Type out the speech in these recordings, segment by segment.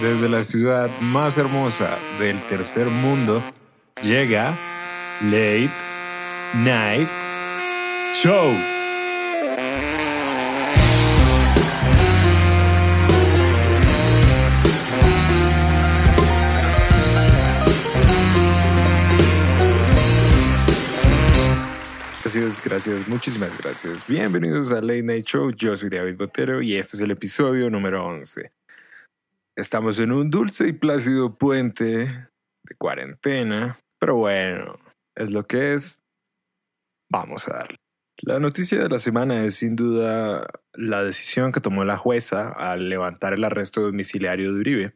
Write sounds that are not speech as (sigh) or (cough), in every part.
desde la ciudad más hermosa del tercer mundo, llega Late Night Show. Gracias, gracias, muchísimas gracias. Bienvenidos a Late Night Show. Yo soy David Botero y este es el episodio número 11. Estamos en un dulce y plácido puente de cuarentena, pero bueno, es lo que es. Vamos a darle. La noticia de la semana es sin duda la decisión que tomó la jueza al levantar el arresto domiciliario de Uribe.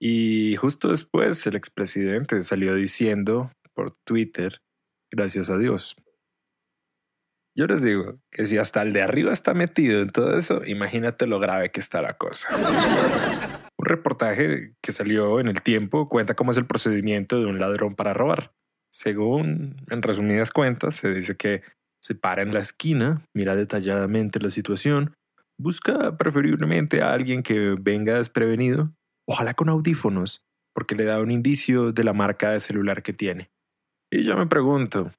Y justo después el expresidente salió diciendo por Twitter, gracias a Dios. Yo les digo que si hasta el de arriba está metido en todo eso, imagínate lo grave que está la cosa. (laughs) Un reportaje que salió en el tiempo cuenta cómo es el procedimiento de un ladrón para robar. Según, en resumidas cuentas, se dice que se para en la esquina, mira detalladamente la situación, busca preferiblemente a alguien que venga desprevenido, ojalá con audífonos, porque le da un indicio de la marca de celular que tiene. Y yo me pregunto,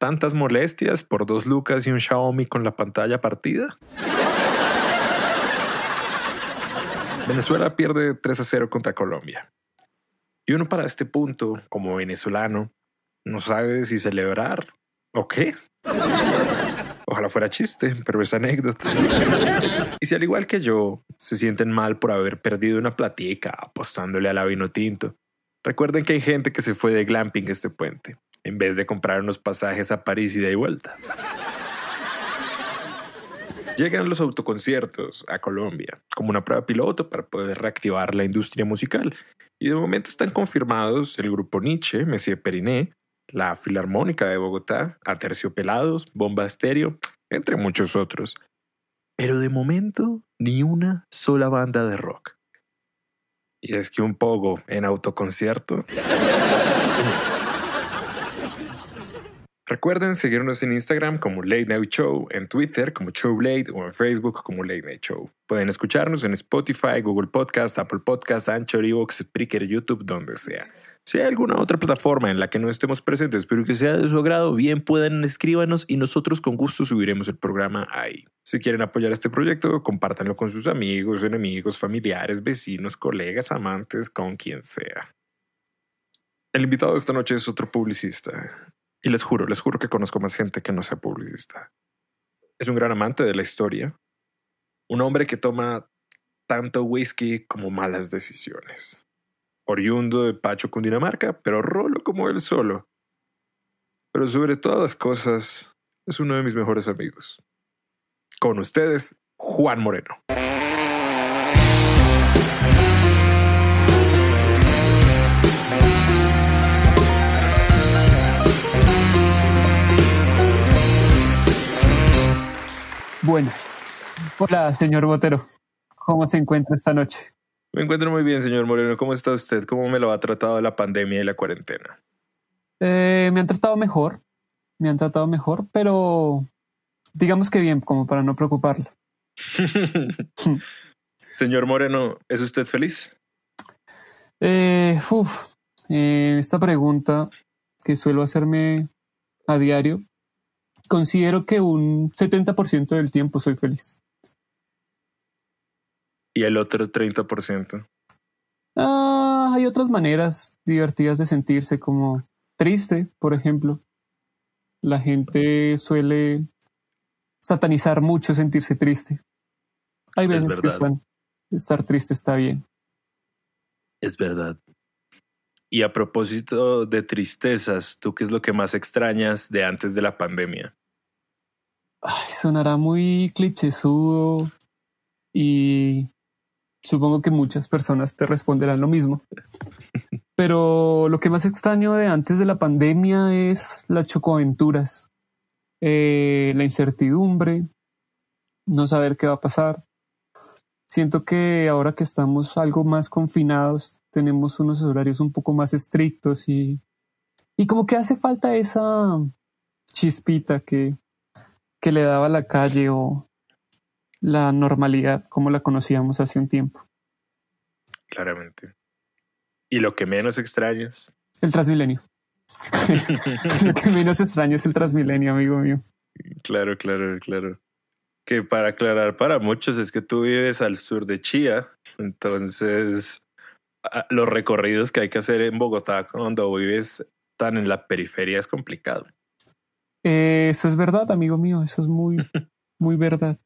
¿tantas molestias por dos lucas y un Xiaomi con la pantalla partida? Venezuela pierde 3 a 0 contra Colombia. Y uno para este punto, como venezolano, no sabe si celebrar o qué. Ojalá fuera chiste, pero es anécdota. Y si al igual que yo se sienten mal por haber perdido una platica apostándole al vino tinto, recuerden que hay gente que se fue de glamping este puente, en vez de comprar unos pasajes a París y de vuelta. Llegan los autoconciertos a Colombia como una prueba piloto para poder reactivar la industria musical. Y de momento están confirmados el grupo Nietzsche, Messier Periné, la Filarmónica de Bogotá, Aterciopelados, Bomba Estéreo, entre muchos otros. Pero de momento, ni una sola banda de rock. Y es que un poco en autoconcierto. (laughs) Recuerden seguirnos en Instagram como Late Night Show, en Twitter como Show Late o en Facebook como Late Night Show. Pueden escucharnos en Spotify, Google Podcast, Apple Podcast, Anchor, Evox, Spreaker, YouTube, donde sea. Si hay alguna otra plataforma en la que no estemos presentes, pero que sea de su agrado, bien pueden escríbanos y nosotros con gusto subiremos el programa ahí. Si quieren apoyar este proyecto, compártanlo con sus amigos, enemigos, familiares, vecinos, colegas, amantes, con quien sea. El invitado de esta noche es otro publicista. Y les juro, les juro que conozco más gente que no sea publicista. Es un gran amante de la historia. Un hombre que toma tanto whisky como malas decisiones. Oriundo de Pacho, Cundinamarca, pero rolo como él solo. Pero sobre todas las cosas, es uno de mis mejores amigos. Con ustedes, Juan Moreno. Buenas. Hola, señor Botero. ¿Cómo se encuentra esta noche? Me encuentro muy bien, señor Moreno. ¿Cómo está usted? ¿Cómo me lo ha tratado la pandemia y la cuarentena? Eh, me han tratado mejor. Me han tratado mejor, pero digamos que bien, como para no preocuparlo. (laughs) (laughs) señor Moreno, ¿es usted feliz? Eh, uf, eh, esta pregunta que suelo hacerme a diario considero que un 70% del tiempo soy feliz. ¿Y el otro 30%? Ah, hay otras maneras divertidas de sentirse, como triste, por ejemplo. La gente suele satanizar mucho sentirse triste. Hay veces que están, estar triste está bien. Es verdad. Y a propósito de tristezas, ¿tú qué es lo que más extrañas de antes de la pandemia? Ay, sonará muy clichésudo y supongo que muchas personas te responderán lo mismo. (laughs) Pero lo que más extraño de antes de la pandemia es las chocoaventuras, eh, la incertidumbre, no saber qué va a pasar. Siento que ahora que estamos algo más confinados, tenemos unos horarios un poco más estrictos y, y como que hace falta esa chispita que, que le daba la calle o la normalidad como la conocíamos hace un tiempo. Claramente. ¿Y lo que menos extrañas? El Transmilenio. (laughs) lo que menos extraño es el Transmilenio, amigo mío. Claro, claro, claro. Que para aclarar para muchos es que tú vives al sur de Chía, entonces los recorridos que hay que hacer en Bogotá cuando vives tan en la periferia es complicado. eso es verdad, amigo mío, eso es muy, (laughs) muy verdad.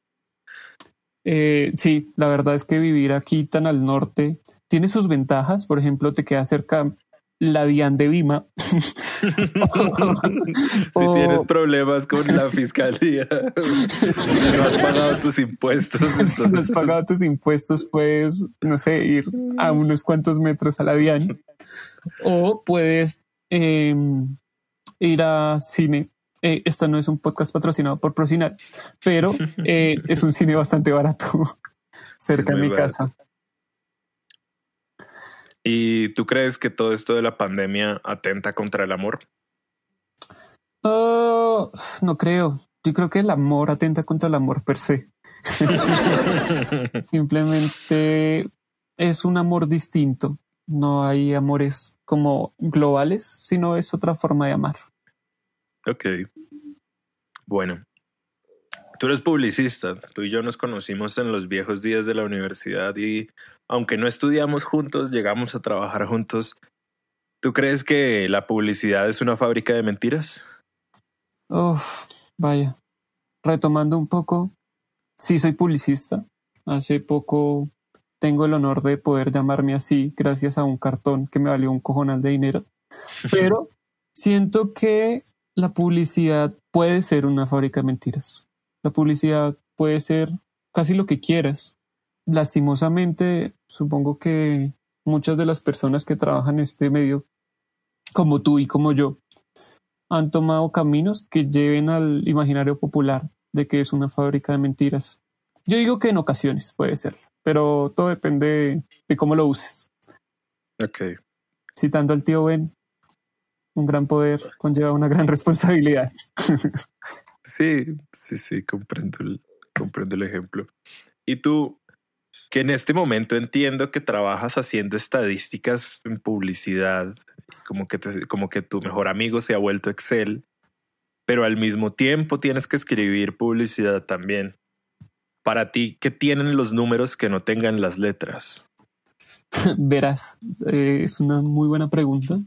Eh, sí, la verdad es que vivir aquí tan al norte tiene sus ventajas. Por ejemplo, te queda cerca la DIAN de Vima. (laughs) si tienes problemas con la fiscalía, (laughs) no has pagado tus impuestos. (laughs) Si no has pagado tus impuestos, puedes, no sé, ir a unos cuantos metros a la DIAN. O puedes em, ir a cine. Eh, esto no es un podcast patrocinado por Procinal, pero eh, es un cine bastante barato cerca de mi casa. ¿Y tú crees que todo esto de la pandemia atenta contra el amor? Oh, no creo. Yo creo que el amor atenta contra el amor per se. (laughs) Simplemente es un amor distinto. No hay amores como globales, sino es otra forma de amar. Ok. Bueno, tú eres publicista. Tú y yo nos conocimos en los viejos días de la universidad y aunque no estudiamos juntos, llegamos a trabajar juntos. ¿Tú crees que la publicidad es una fábrica de mentiras? Oh, vaya. Retomando un poco, sí soy publicista. Hace poco tengo el honor de poder llamarme así gracias a un cartón que me valió un cojonal de dinero. (laughs) Pero siento que la publicidad puede ser una fábrica de mentiras. La publicidad puede ser casi lo que quieras lastimosamente, supongo que muchas de las personas que trabajan en este medio, como tú y como yo, han tomado caminos que lleven al imaginario popular de que es una fábrica de mentiras. Yo digo que en ocasiones puede ser, pero todo depende de cómo lo uses. Ok. Citando al tío Ben, un gran poder conlleva una gran (laughs) responsabilidad. Sí, sí, sí, comprendo comprendo el ejemplo. Y tú, que en este momento entiendo que trabajas haciendo estadísticas en publicidad, como que, como que tu mejor amigo se ha vuelto Excel, pero al mismo tiempo tienes que escribir publicidad también. Para ti, ¿qué tienen los números que no tengan las letras? (laughs) Verás, eh, es una muy buena pregunta.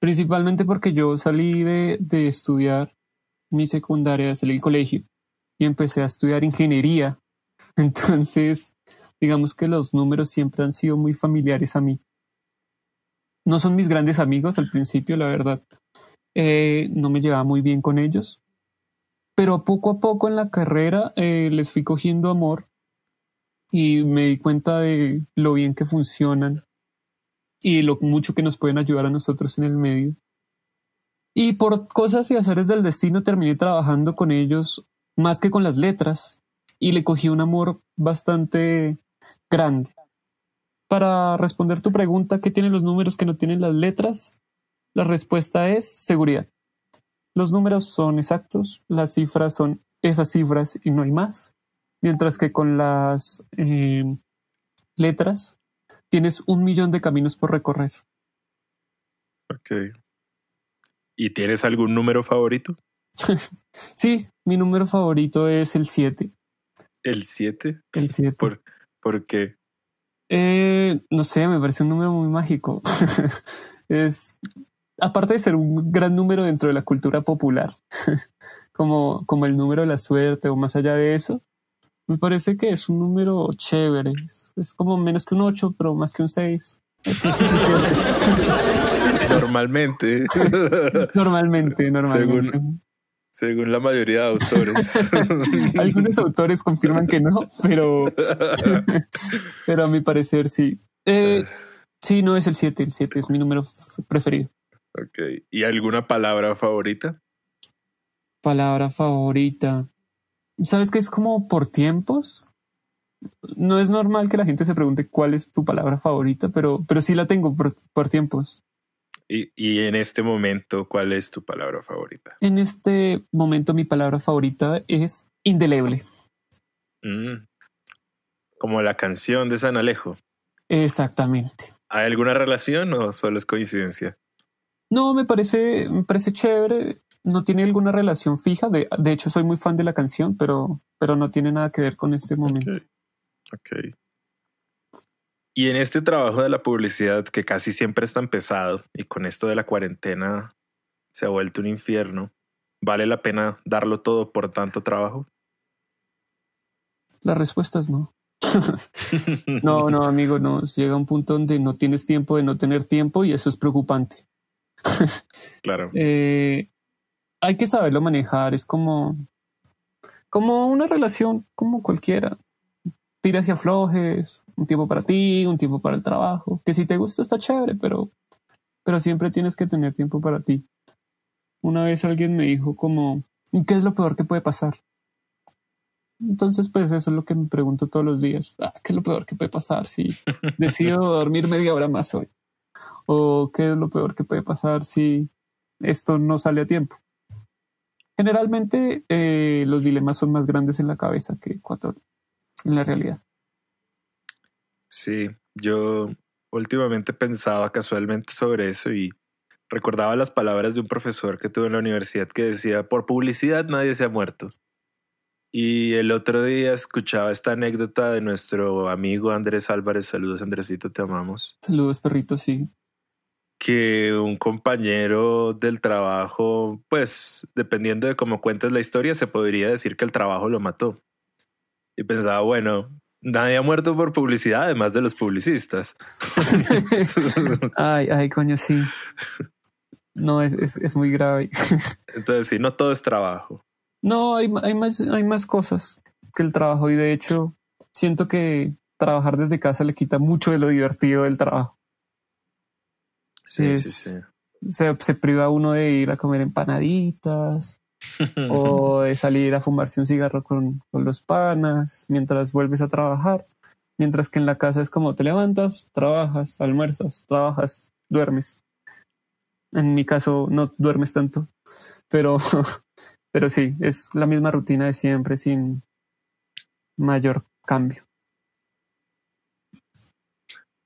Principalmente porque yo salí de, de estudiar mi secundaria, salí del colegio y empecé a estudiar ingeniería. (laughs) Entonces, digamos que los números siempre han sido muy familiares a mí. No son mis grandes amigos al principio, la verdad. Eh, no me llevaba muy bien con ellos. Pero poco a poco en la carrera eh, les fui cogiendo amor y me di cuenta de lo bien que funcionan y lo mucho que nos pueden ayudar a nosotros en el medio. Y por cosas y azares del destino terminé trabajando con ellos más que con las letras y le cogí un amor bastante grande. Para responder tu pregunta, ¿qué tienen los números que no tienen las letras? La respuesta es seguridad. Los números son exactos, las cifras son esas cifras y no hay más. Mientras que con las eh, letras tienes un millón de caminos por recorrer. Ok. ¿Y tienes algún número favorito? (laughs) sí, mi número favorito es el 7. ¿El 7? El 7. ¿Por, ¿Por qué? Eh, no sé, me parece un número muy mágico. (laughs) es, aparte de ser un gran número dentro de la cultura popular, (laughs) como, como el número de la suerte o más allá de eso, me parece que es un número chévere. Es, como menos que un 8, pero más que un 6. (laughs) normalmente. normalmente, normalmente según la mayoría de autores. (laughs) Algunos autores confirman que no, pero, (laughs) pero a mi parecer sí. Eh, sí, no es el 7, el 7 es mi número preferido. Ok. ¿Y alguna palabra favorita? Palabra favorita. ¿Sabes que es como por tiempos? No es normal que la gente se pregunte cuál es tu palabra favorita, pero, pero sí la tengo por tiempos. Y, en este momento, ¿cuál es tu palabra favorita? En este momento, mi palabra favorita es indeleble. Mm. Como la canción de San Alejo. Exactamente. ¿Hay alguna relación o solo es coincidencia? No, me parece, me parece chévere. No tiene alguna relación fija. De, de hecho, soy muy fan de la canción, pero, pero no tiene nada que ver con este momento. Ok. Y en este trabajo de la publicidad, que casi siempre está empezado, y con esto de la cuarentena se ha vuelto un infierno, ¿vale la pena darlo todo por tanto trabajo? La respuesta es no. (laughs) no, no, amigo, no. Llega un punto donde no tienes tiempo de no tener tiempo y eso es preocupante. (laughs) claro. Eh, hay que saberlo manejar. Es como, como una relación, como cualquiera. Tiras y aflojes, un tiempo para ti, un tiempo para el trabajo. Que si te gusta está chévere, pero, pero siempre tienes que tener tiempo para ti. Una vez alguien me dijo como, ¿qué es lo peor que puede pasar? Entonces, pues eso es lo que me pregunto todos los días. Ah, ¿Qué es lo peor que puede pasar si (laughs) decido dormir media hora más hoy? ¿O qué es lo peor que puede pasar si esto no sale a tiempo? Generalmente eh, los dilemas son más grandes en la cabeza que cuando en la realidad. Sí, yo últimamente pensaba casualmente sobre eso y recordaba las palabras de un profesor que tuve en la universidad que decía, por publicidad nadie se ha muerto. Y el otro día escuchaba esta anécdota de nuestro amigo Andrés Álvarez. Saludos, Andresito, te amamos. Saludos, perrito, sí. Que un compañero del trabajo, pues, dependiendo de cómo cuentes la historia, se podría decir que el trabajo lo mató. Y pensaba, bueno, nadie ha muerto por publicidad, además de los publicistas. (laughs) ay, ay, coño, sí. No, es, es, es muy grave. (laughs) Entonces, sí, no todo es trabajo. No, hay, hay, más, hay más cosas que el trabajo y de hecho siento que trabajar desde casa le quita mucho de lo divertido del trabajo. Sí, sí, sí. Se, se priva uno de ir a comer empanaditas o (laughs) de salir a fumarse un cigarro con, con los panas mientras vuelves a trabajar. Mientras que en la casa es como te levantas, trabajas, almuerzas, trabajas, duermes. En mi caso no duermes tanto, pero (laughs) Pero sí, es la misma rutina de siempre sin mayor cambio.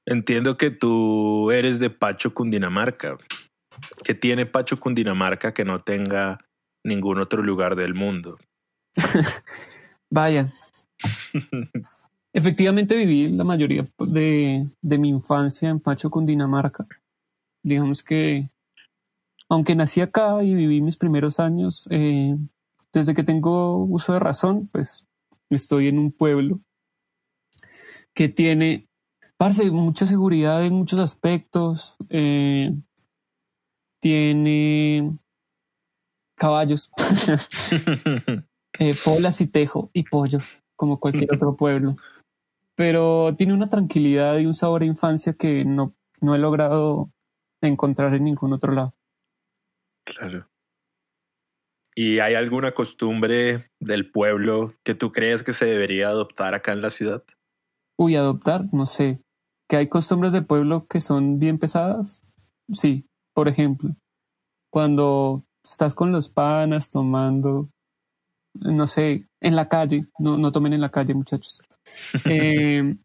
Entiendo que tú eres de Pacho, Cundinamarca. ¿Qué tiene Pacho, Cundinamarca que no tenga ningún otro lugar del mundo? (laughs) Vaya. Efectivamente viví la mayoría de, de mi infancia en Pacho, Cundinamarca. Digamos que aunque nací acá y viví mis primeros años, eh, desde que tengo uso de razón, pues estoy en un pueblo que tiene, parece, mucha seguridad en muchos aspectos, eh, tiene caballos, eh, polas y tejo y pollo, como cualquier otro (laughs) pueblo. Pero tiene una tranquilidad y un sabor a infancia que no, no he logrado encontrar en ningún otro lado. Claro. ¿Y hay alguna costumbre del pueblo que tú crees que se debería adoptar acá en la ciudad? Uy, adoptar, no sé. ¿Que hay costumbres del pueblo que son bien pesadas? Sí, por ejemplo, cuando estás con los panas tomando, no sé, en la calle, no, no tomen en la calle muchachos. (laughs) eh,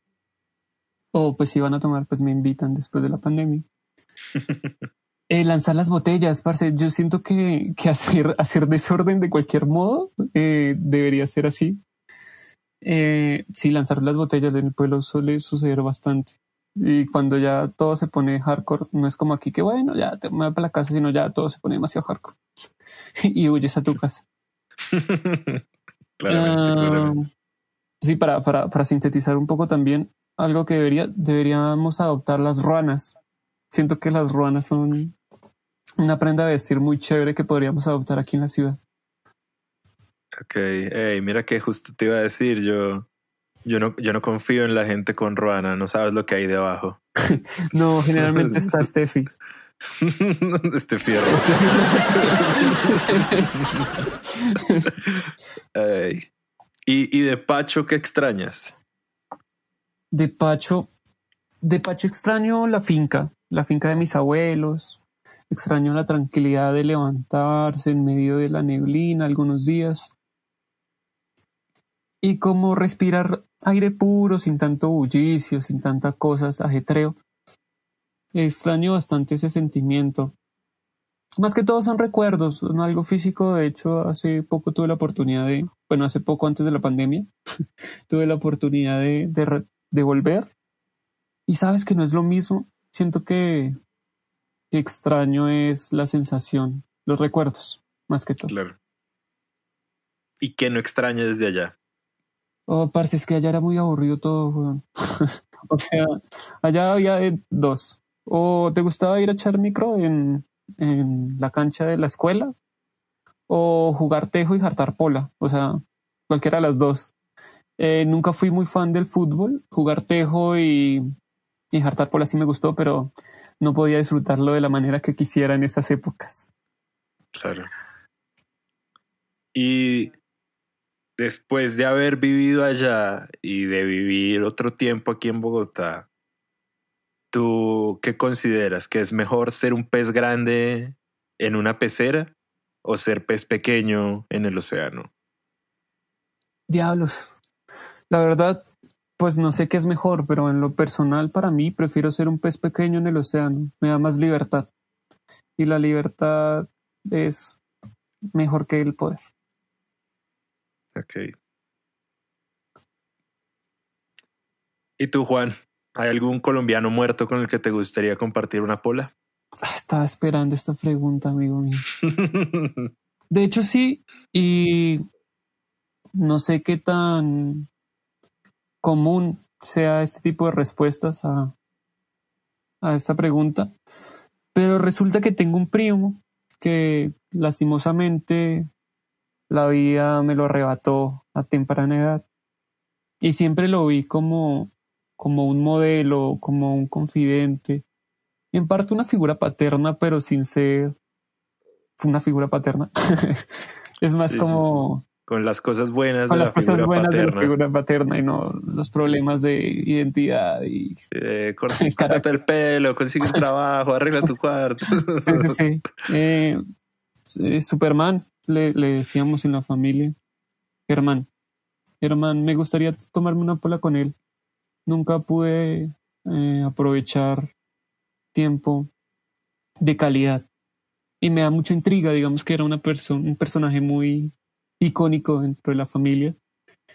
o pues si van a tomar, pues me invitan después de la pandemia. (laughs) Eh, lanzar las botellas, parce. Yo siento que, que hacer, hacer desorden de cualquier modo eh, debería ser así. Eh, sí, lanzar las botellas en el pueblo suele suceder bastante. Y cuando ya todo se pone hardcore, no es como aquí que bueno, ya te me voy para la casa, sino ya todo se pone demasiado hardcore. (laughs) y huyes a tu casa. (laughs) claramente, uh, Sí, para, para, para sintetizar un poco también, algo que debería, deberíamos adoptar las ruanas. Siento que las ruanas son una prenda de vestir muy chévere que podríamos adoptar aquí en la ciudad. Ok, hey, mira que justo te iba a decir, yo, yo, no, yo no confío en la gente con ruana, no sabes lo que hay debajo. (laughs) no, generalmente está (laughs) Steffi. este fierro. hey. ¿Y, ¿Y de Pacho qué extrañas? De Pacho, de Pacho extraño la finca, la finca de mis abuelos, Extraño la tranquilidad de levantarse en medio de la neblina algunos días. Y como respirar aire puro, sin tanto bullicio, sin tantas cosas, ajetreo. Extraño bastante ese sentimiento. Más que todo son recuerdos, no algo físico. De hecho, hace poco tuve la oportunidad de, bueno, hace poco antes de la pandemia, (laughs) tuve la oportunidad de, de, volver. Y sabes que no es lo mismo. Siento que, que extraño es la sensación, los recuerdos, más que todo. Claro. ¿Y qué no extraña desde allá? Oh, parce, es que allá era muy aburrido todo, (laughs) o sea, allá había dos. O te gustaba ir a echar micro en, en la cancha de la escuela, o jugar tejo y jartar pola. O sea, cualquiera de las dos. Eh, nunca fui muy fan del fútbol. Jugar tejo y, y jartar pola sí me gustó, pero no podía disfrutarlo de la manera que quisiera en esas épocas. Claro. Y después de haber vivido allá y de vivir otro tiempo aquí en Bogotá, ¿tú qué consideras? ¿Que es mejor ser un pez grande en una pecera o ser pez pequeño en el océano? Diablos. La verdad, pues no sé qué es mejor, pero en lo personal para mí prefiero ser un pez pequeño en el océano. Me da más libertad. Y la libertad es mejor que el poder. Ok. ¿Y tú, Juan? ¿Hay algún colombiano muerto con el que te gustaría compartir una pola? Ah, estaba esperando esta pregunta, amigo mío. (laughs) de hecho, sí, y no sé qué tan común sea este tipo de respuestas a, a esta pregunta, pero resulta que tengo un primo que lastimosamente la vida me lo arrebató a temprana edad. Y siempre lo vi como, como un modelo, como un confidente. En parte una figura paterna, pero sin ser una figura paterna. (laughs) es más como... Con las cosas buenas con de las la cosas buenas paterna. de la figura paterna y no los problemas de identidad y eh, (laughs) el pelo, consigue un (laughs) trabajo, arregla tu cuarto. sí, sí, sí. Eh, eh, Superman, le, le, decíamos en la familia. Germán. Germán, me gustaría tomarme una pola con él. Nunca pude eh, aprovechar tiempo de calidad. Y me da mucha intriga, digamos que era una persona, un personaje muy icónico dentro de la familia.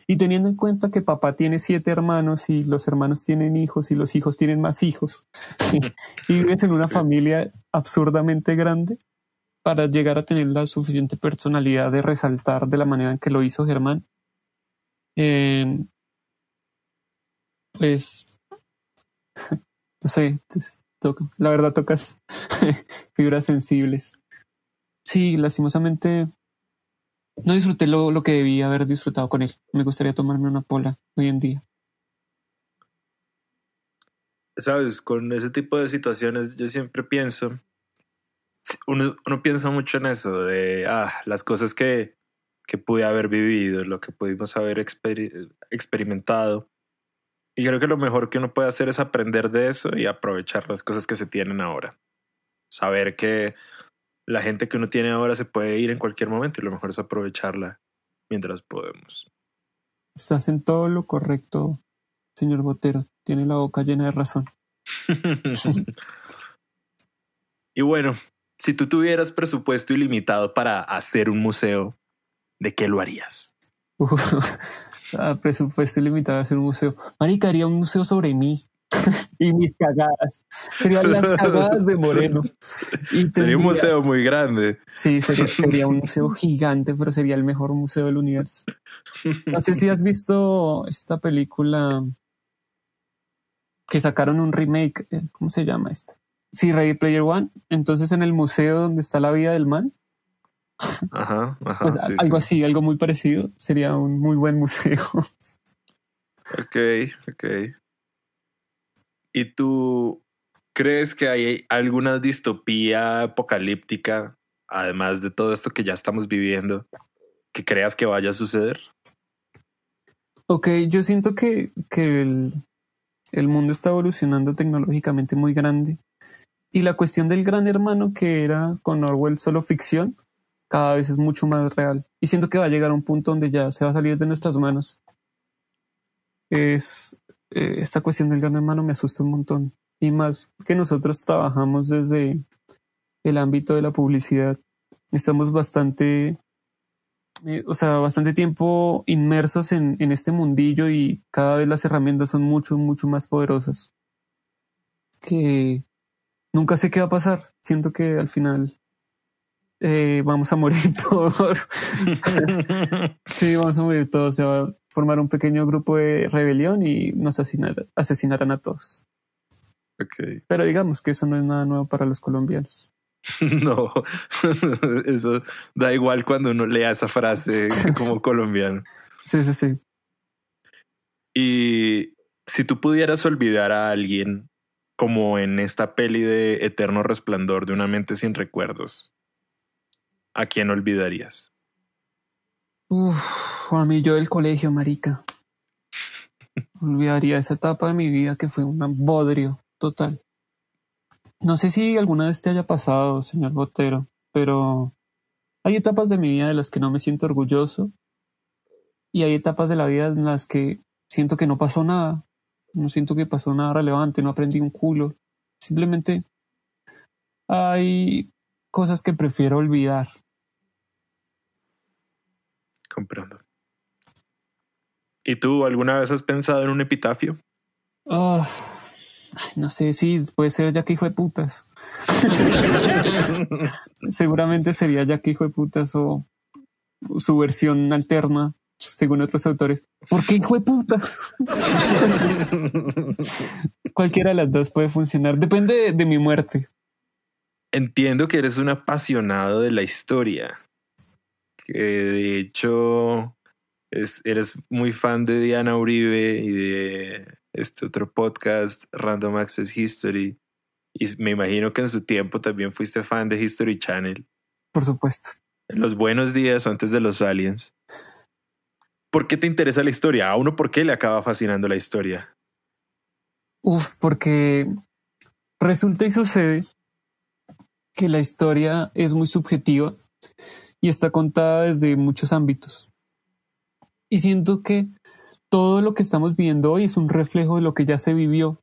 Y teniendo en cuenta que papá tiene siete hermanos y los hermanos tienen hijos y los hijos tienen más hijos, (laughs) y vives en una familia absurdamente grande, para llegar a tener la suficiente personalidad de resaltar de la manera en que lo hizo Germán. Eh, pues, (laughs) no sé, la verdad tocas (laughs) fibras sensibles. Sí, lastimosamente no disfruté lo, lo que debía haber disfrutado con él. Me gustaría tomarme una pola hoy en día. Sabes, con ese tipo de situaciones yo siempre pienso uno, uno, piensa mucho en eso, de ah, las cosas que, que pude haber vivido, lo que pudimos haber experimentado. Y creo que lo mejor que uno puede hacer es aprender de eso y aprovechar las cosas que se tienen ahora. Saber que la gente que uno tiene ahora se puede ir en cualquier momento y lo mejor es aprovecharla mientras podemos. Estás en todo lo correcto, señor Botero. Tiene la boca llena de razón. (laughs) (laughs) y bueno, si tú tuvieras presupuesto ilimitado para hacer un museo, ¿de qué lo harías? (laughs) Ah, presupuesto ilimitado para hacer un museo. Marica, haría un museo sobre mí (laughs) y mis cagadas. Serían las cagadas de Moreno. (laughs) sería un museo muy grande. Sí, sería, sería, un museo gigante, pero sería el mejor museo del universo. No sé si has visto esta película que sacaron un remake. Eh, ¿Cómo se llama esta? Sí, Ready Player One. Entonces en el museo donde está la vida del man. Ajá, ajá. Pues, algo así, algo muy parecido. Sería un muy buen museo. (laughs) Ok, ok. ¿Y tú crees que hay alguna distopía apocalíptica, además de todo esto que ya estamos viviendo, que creas que vaya a suceder? Ok, yo siento que, que el, el mundo está evolucionando tecnológicamente muy grande y la cuestión del gran hermano que era con Orwell solo ficción, cada vez es mucho más real. Y siento que va a llegar a un punto donde ya se va a salir de nuestras manos es eh, esta cuestión del gran hermano me asusta un montón. Y más que nosotros trabajamos desde el ámbito de la publicidad, estamos bastante, eh, o sea, bastante tiempo inmersos en, en este mundillo y cada vez las herramientas son mucho, mucho más poderosas. Que nunca sé qué va a pasar. Siento que al final eh, vamos a morir (laughs) todos. sí, vamos a morir todos. Se va a formar un pequeño grupo de rebelión y nos asesinarán a todos. Okay. Pero digamos que eso no es nada nuevo para los colombianos. (laughs) No, (laughs) eso da igual cuando uno lea esa frase como colombiano. Sí, sí, sí. Y si tú pudieras olvidar a alguien, como en esta peli de Eterno Resplandor de una mente sin recuerdos, ¿a quién olvidarías? Uf, a mí yo del colegio, marica. Olvidaría esa etapa de mi vida que fue un bodrio total. No sé si alguna vez te haya pasado, señor Botero, pero hay etapas de mi vida de las que no me siento orgulloso y hay etapas de la vida en las que siento que no pasó nada. No siento que pasó nada relevante, no aprendí un culo. Simplemente hay cosas que prefiero olvidar Comprendo. ¿Y tú alguna vez has pensado en un epitafio? Oh, no sé, sí, puede ser ya que hijo de putas. (laughs) Seguramente sería ya que hijo de putas o su versión alterna, según otros autores. ¿Por qué hijo de putas? (laughs) Cualquiera de las dos puede funcionar. Depende de, de mi muerte. Entiendo que eres un apasionado de la historia que de hecho es, eres muy fan de Diana Uribe y de este otro podcast, Random Access History. Y me imagino que en su tiempo también fuiste fan de History Channel. Por supuesto. En los buenos días antes de los aliens. ¿Por qué te interesa la historia? A uno, ¿por qué le acaba fascinando la historia? Uf, porque resulta y sucede que la historia es muy subjetiva y está contada desde muchos ámbitos. Y siento que todo lo que estamos viendo hoy es un reflejo de lo que ya se vivió.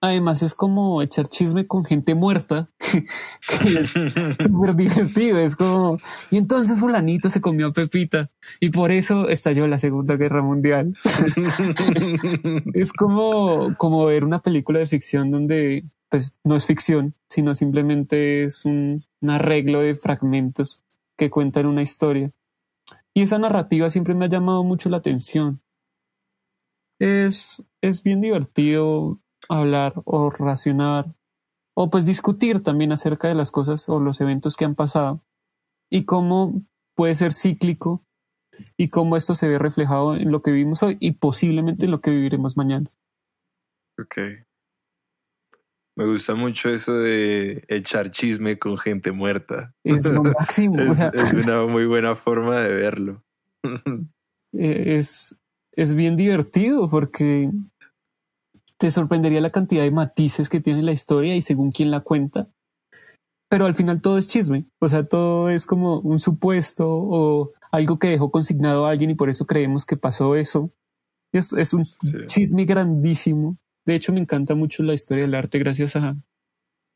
Además es como echar chisme con gente muerta, (laughs) súper divertido, es como, y entonces fulanito se comió a Pepita y por eso estalló la Segunda Guerra Mundial. (laughs) es como, como ver una película de ficción donde pues no es ficción, sino simplemente es un arreglo de fragmentos que cuentan una historia. Y esa narrativa siempre me ha llamado mucho la atención. Es, es bien divertido hablar o racionar o pues discutir también acerca de las cosas o los eventos que han pasado y cómo puede ser cíclico y cómo esto se ve reflejado en lo que vivimos hoy y posiblemente en lo que viviremos mañana. Ok. Me gusta mucho eso de echar chisme con gente muerta. Es lo máximo. (laughs) es, es, una muy buena forma de verlo. (laughs) Eh, es, es bien divertido porque te sorprendería la cantidad de matices que tiene la historia y según quién la cuenta. Pero al final todo es chisme. O sea, todo es como un supuesto o algo que dejó consignado a alguien y por eso creemos que pasó eso. Es, es un sí. chisme grandísimo de hecho, me encanta mucho la historia del arte gracias a,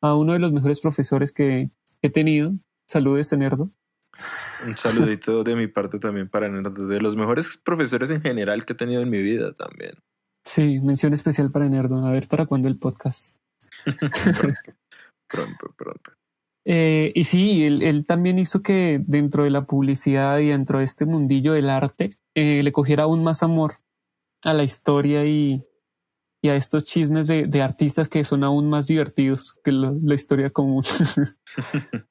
a uno de los mejores profesores que he tenido. Saludes, Nerdo. Un saludito de mi parte también para Nerdo, de los mejores profesores en general que he tenido en mi vida también. Sí, mención especial para Nerdo. A ver para cuándo el podcast. pronto, (laughs) pronto, pronto. Eh, y sí, él, él, también hizo que dentro de la publicidad y dentro de este mundillo del arte eh, le cogiera aún más amor a la historia y, y a estos chismes de, de, artistas que son aún más divertidos que la historia común. (laughs)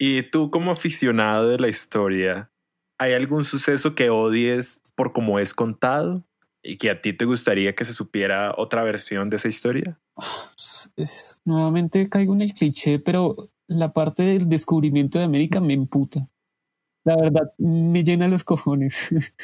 y tú como aficionado de la historia, ¿hay algún suceso que odies por cómo es contado y que a ti te gustaría que se supiera otra versión de esa historia? Es, nuevamente caigo en el cliché, pero la parte del descubrimiento de América me emputa. La verdad, me llena los cojones. (laughs)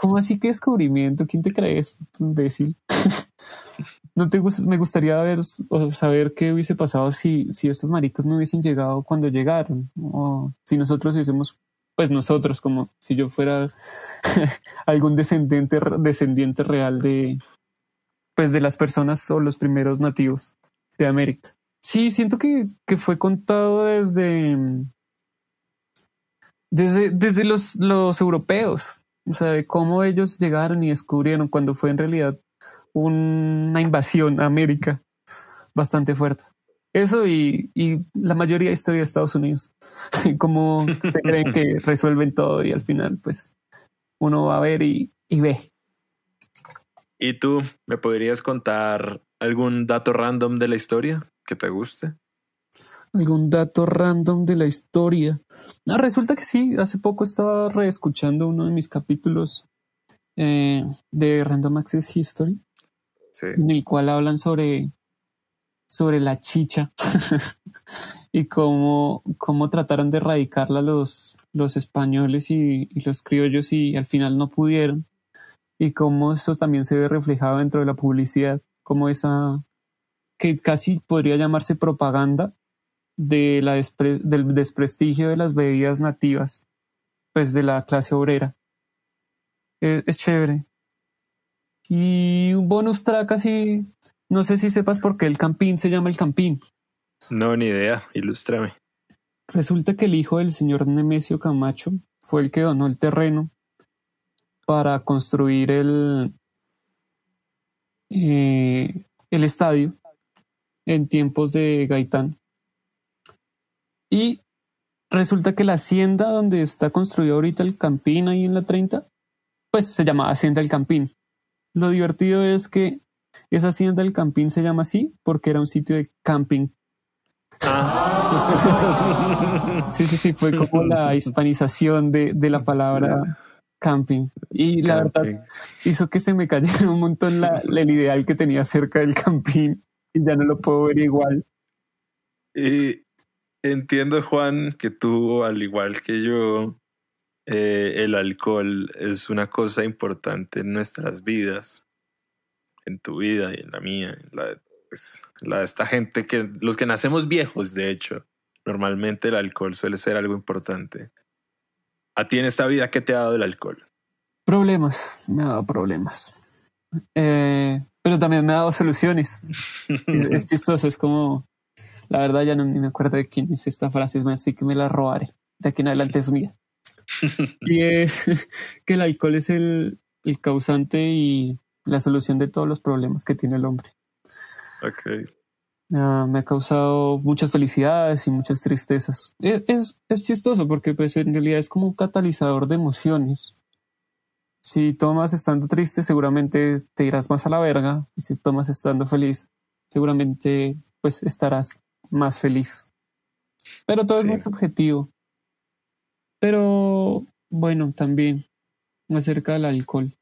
¿Cómo así que descubrimiento? ¿Quién te crees, imbécil? (laughs) no te me gustaría ver o saber qué hubiese pasado si, si estos maricos no hubiesen llegado cuando llegaron, o si nosotros hubiésemos pues nosotros, como si yo fuera (laughs) algún descendiente, descendiente real de, pues de las personas o los primeros nativos de América. Sí, siento que, que fue contado desde, desde, desde los, los europeos, o sea, de cómo ellos llegaron y descubrieron cuando fue en realidad una invasión a América bastante fuerte. Eso y, y la mayoría de historia de Estados Unidos. (laughs) Cómo se (laughs) creen que resuelven todo y al final, pues, uno va a ver y, y ve. ¿Y tú me podrías contar algún dato random de la historia que te guste? algún dato random de la historia. No, resulta que sí, hace poco estaba reescuchando uno de mis capítulos eh, de Random Access History, Sí. en el cual hablan sobre, sobre la chicha (laughs) y cómo, cómo trataron de erradicarla los, los españoles y, los criollos y al final no pudieron. Y cómo eso también se ve reflejado dentro de la publicidad, como esa que casi podría llamarse propaganda de la despre- del desprestigio de las bebidas nativas, pues de la clase obrera. Es, es chévere. Y un bonus track así, no sé si sepas por qué el campín se llama el campín. No, ni idea, ilústrame. Resulta que el hijo del señor Nemesio Camacho fue el que donó el terreno para construir el, eh, el estadio en tiempos de Gaitán. Y resulta que la hacienda donde está construido ahorita el Campín ahí en la 30, pues se llama Hacienda del Campín. Lo divertido es que esa Hacienda del Campín se llama así porque era un sitio de camping. Ah. (laughs) Sí, sí, sí, fue como la hispanización de, de la palabra camping. Y la verdad hizo que se me cayera un montón la, la- el ideal que tenía acerca del camping y ya no lo puedo ver igual. Y entiendo, Juan, que tú, al igual que yo, eh, el alcohol es una cosa importante en nuestras vidas, en tu vida y en la mía, en la de, pues, la de esta gente que, los que nacemos viejos, de hecho, normalmente el alcohol suele ser algo importante. A ti en esta vida, ¿qué te ha dado el alcohol? Problemas, me ha dado problemas. Eh, pero también me ha dado soluciones. (laughs) es chistoso, es como, la verdad ya no ni me acuerdo de quién es esta frase, así que me la robaré. De aquí en adelante es mía. (laughs) y es (laughs) que el alcohol es el, el causante y la solución de todos los problemas que tiene el hombre. Ok. Ah, me ha causado muchas felicidades y muchas tristezas. Es, es, es chistoso porque pues en realidad es como un catalizador de emociones. Si tomas estando triste, seguramente te irás más a la verga. Y si tomas estando feliz, seguramente pues estarás más feliz. Pero todo Sí. es muy subjetivo. Pero bueno, también acerca del alcohol.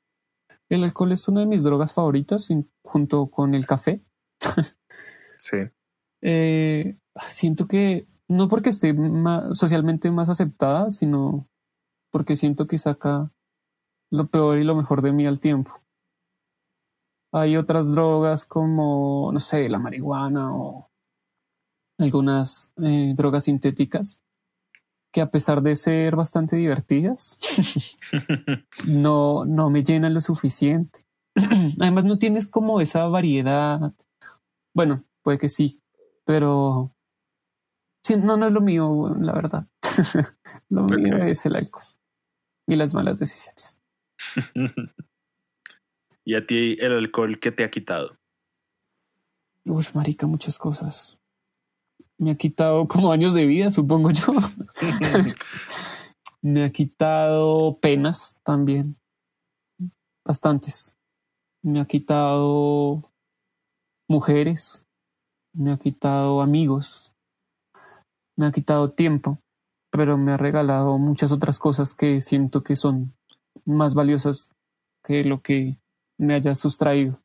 El alcohol es una de mis drogas favoritas junto con el café. Sí. Eh, siento que no porque esté socialmente más aceptada, sino porque siento que saca lo peor y lo mejor de mí al tiempo. Hay otras drogas como, no sé, la marihuana o algunas eh, drogas sintéticas que a pesar de ser bastante divertidas, (laughs) no, no me llenan lo suficiente. (clears throat) Además, no tienes como esa variedad. Bueno, puede que sí, pero sí, no, no es lo mío, la verdad. (laughs) lo mío es el alcohol y las malas decisiones. (laughs) ¿Y a ti el alcohol qué te ha quitado? Uy, marica, muchas cosas. Me ha quitado como años de vida, supongo yo. (laughs) Me ha quitado penas también. Bastantes. Me ha quitado mujeres. Me ha quitado amigos. Me ha quitado tiempo. Pero me ha regalado muchas otras cosas que siento que son más valiosas que lo que me haya sustraído.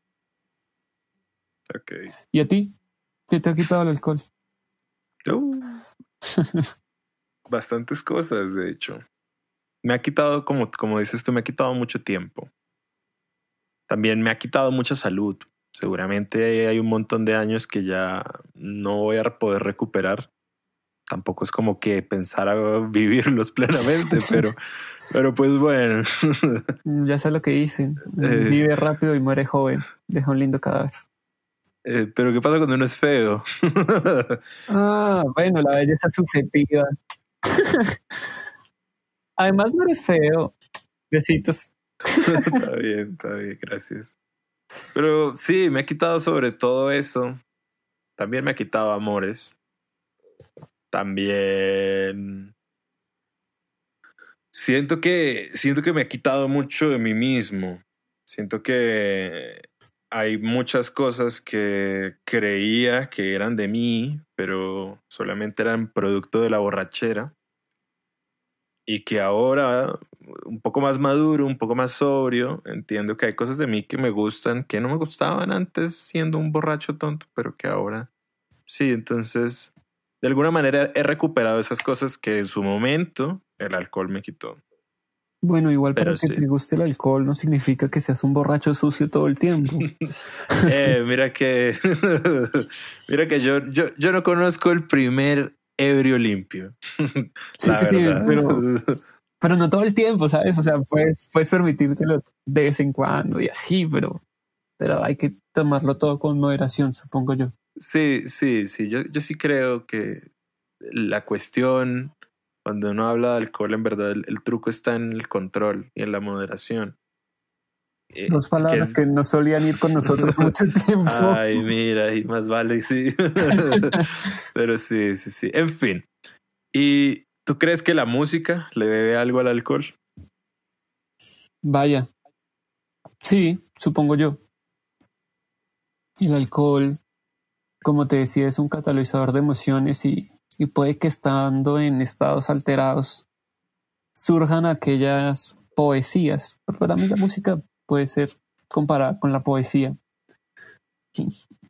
Ok. ¿Y a ti? ¿Qué te ha quitado el alcohol? Uh. (laughs) Bastantes cosas, de hecho. Me ha quitado, como, como dices tú, me ha quitado mucho tiempo. También me ha quitado mucha salud. Seguramente hay un montón de años que ya no voy a poder recuperar. tampoco es como que pensara (laughs) vivirlos plenamente, (laughs) pero, pero pues bueno. ya sé lo que dicen. Eh. Vive rápido y muere joven. Deja un lindo cadáver. Eh, pero ¿qué pasa cuando uno es feo? (laughs) ah, bueno, la belleza subjetiva. (laughs) Además no eres feo. Besitos. (laughs) está bien, está bien, gracias. Pero sí, me ha quitado sobre todo eso. También me ha quitado amores. También siento que siento que me ha quitado mucho de mí mismo. Siento que hay muchas cosas que creía que eran de mí, pero solamente eran producto de la borrachera. Y que ahora, un poco más maduro, un poco más sobrio, entiendo que hay cosas de mí que me gustan, que no me gustaban antes siendo un borracho tonto, pero que ahora sí. Entonces, de alguna manera he recuperado esas cosas que en su momento el alcohol me quitó. Bueno, igual para que te guste el alcohol no significa que seas un borracho sucio todo el tiempo. (laughs) (laughs) eh, mira que, (laughs) mira que yo, yo, yo no conozco el primer ebrio limpio. sí, sí, pero, pero no todo el tiempo, ¿sabes? O sea, puedes, puedes permitírtelo de vez en cuando y así, pero, pero hay que tomarlo todo con moderación, supongo yo. Sí, sí, sí. Yo, yo sí creo que la cuestión cuando uno habla de alcohol, en verdad el, truco está en el control y en la moderación. Eh, Dos palabras que, no solían ir con nosotros (laughs) mucho tiempo. Ay, mira, y más vale, sí. (laughs) Pero sí, sí, sí. En fin. ¿Y tú crees que la música le debe algo al alcohol? Vaya. Sí, supongo yo. El alcohol, como te decía, es un catalizador de emociones y y puede que estando en estados alterados surjan aquellas poesías. Para mí la música puede ser comparada con la poesía.